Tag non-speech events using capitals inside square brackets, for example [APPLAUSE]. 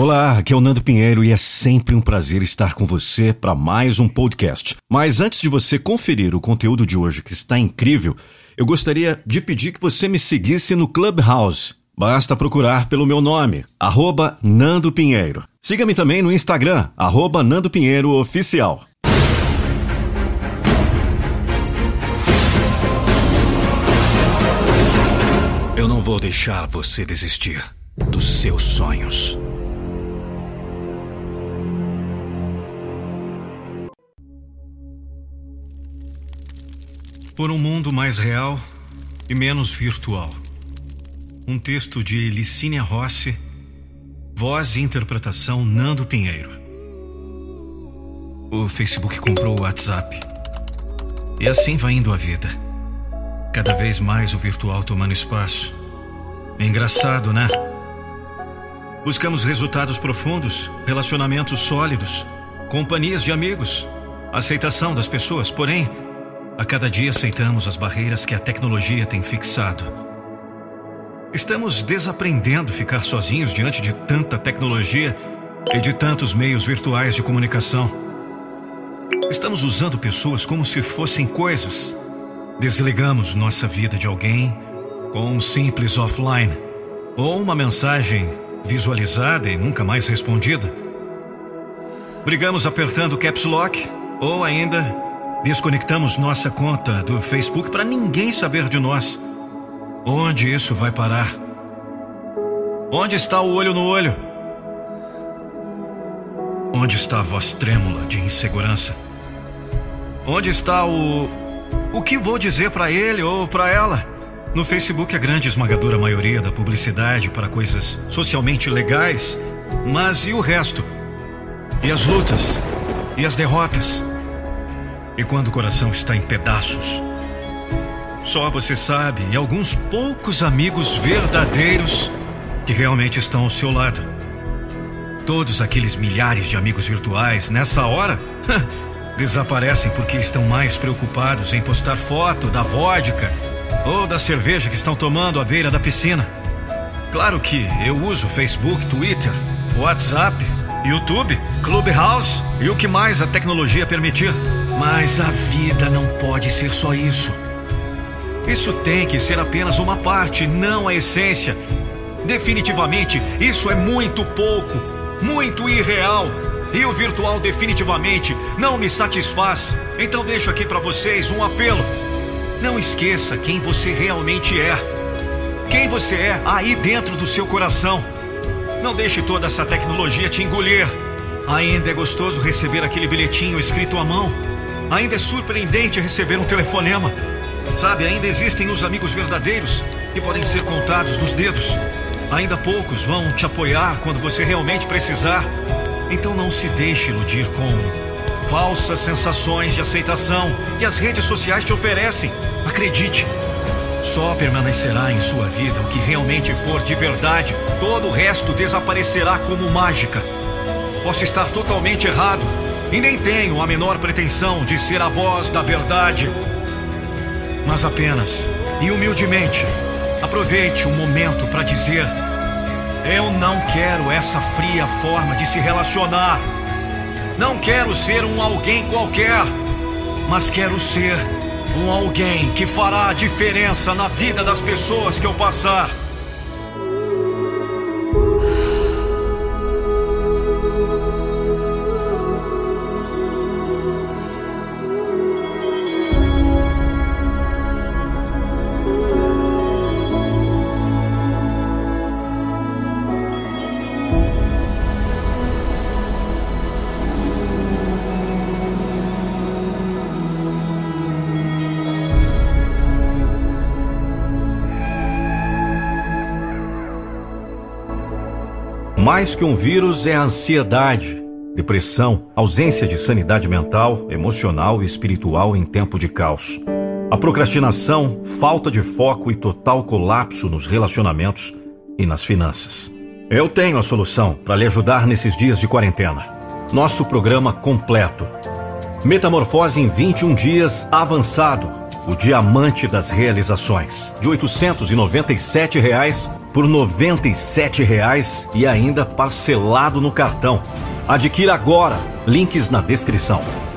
Olá, aqui é o Nando Pinheiro e é sempre um prazer estar com você para mais um podcast. Mas antes de você conferir o conteúdo de hoje, que está incrível, eu gostaria de pedir que você me seguisse no Clubhouse. Basta procurar pelo meu nome, arroba Nando Pinheiro. Siga-me também no Instagram, arroba Nando Pinheiro Oficial. Eu não vou deixar você desistir dos seus sonhos. Por um mundo mais real e menos virtual. Um texto de Licínia Rossi, voz e interpretação Nando Pinheiro. O Facebook comprou o WhatsApp. E assim vai indo a vida. Cada vez mais o virtual tomando espaço. É engraçado, né? Buscamos resultados profundos, relacionamentos sólidos, companhias de amigos, aceitação das pessoas, porém, a cada dia aceitamos as barreiras que a tecnologia tem fixado. Estamos desaprendendo ficar sozinhos diante de tanta tecnologia e de tantos meios virtuais de comunicação. Estamos usando pessoas como se fossem coisas. Desligamos nossa vida de alguém com um simples offline ou uma mensagem visualizada e nunca mais respondida. Brigamos apertando caps lock ou ainda Desconectamos nossa conta do Facebook para ninguém saber de nós. Onde isso vai parar? Onde está o olho no olho? Onde está a voz trêmula de insegurança? Onde está o. O que vou dizer para ele ou para ela? No Facebook, a grande esmagadora maioria da publicidade para coisas socialmente legais, mas e o resto? E as lutas? E as derrotas? E quando o coração está em pedaços, só você sabe e alguns poucos amigos verdadeiros que realmente estão ao seu lado. Todos aqueles milhares de amigos virtuais, nessa hora, [LAUGHS] desaparecem porque estão mais preocupados em postar foto da vodka ou da cerveja que estão tomando à beira da piscina. Claro que eu uso Facebook, Twitter, WhatsApp, YouTube, Clubhouse e o que mais a tecnologia permitir. Mas a vida não pode ser só isso. Isso tem que ser apenas uma parte, não a essência. Definitivamente, isso é muito pouco, muito irreal. E o virtual definitivamente não me satisfaz. Então deixo aqui para vocês um apelo. Não esqueça quem você realmente é. Quem você é aí dentro do seu coração. Não deixe toda essa tecnologia te engolir. Ainda é gostoso receber aquele bilhetinho escrito à mão Ainda é surpreendente receber um telefonema. Sabe, ainda existem os amigos verdadeiros que podem ser contados nos dedos. Ainda poucos vão te apoiar quando você realmente precisar. Então não se deixe iludir com falsas sensações de aceitação que as redes sociais te oferecem. Acredite. Só permanecerá em sua vida o que realmente for de verdade. Todo o resto desaparecerá como mágica. Posso estar totalmente errado, e nem tenho a menor pretensão de ser a voz da verdade, mas apenas e humildemente aproveite o momento para dizer: eu não quero essa fria forma de se relacionar. Não quero ser um alguém qualquer, mas quero ser um alguém que fará a diferença na vida das pessoas que eu passar. Mais que um vírus é a ansiedade, depressão, ausência de sanidade mental, emocional e espiritual em tempo de caos. A procrastinação, falta de foco e total colapso nos relacionamentos e nas finanças. Eu tenho a solução para lhe ajudar nesses dias de quarentena. Nosso programa completo. Metamorfose em 21 dias avançado. O diamante das realizações. De 897 reais por R$ 97,00 e ainda parcelado no cartão. Adquira agora. Links na descrição.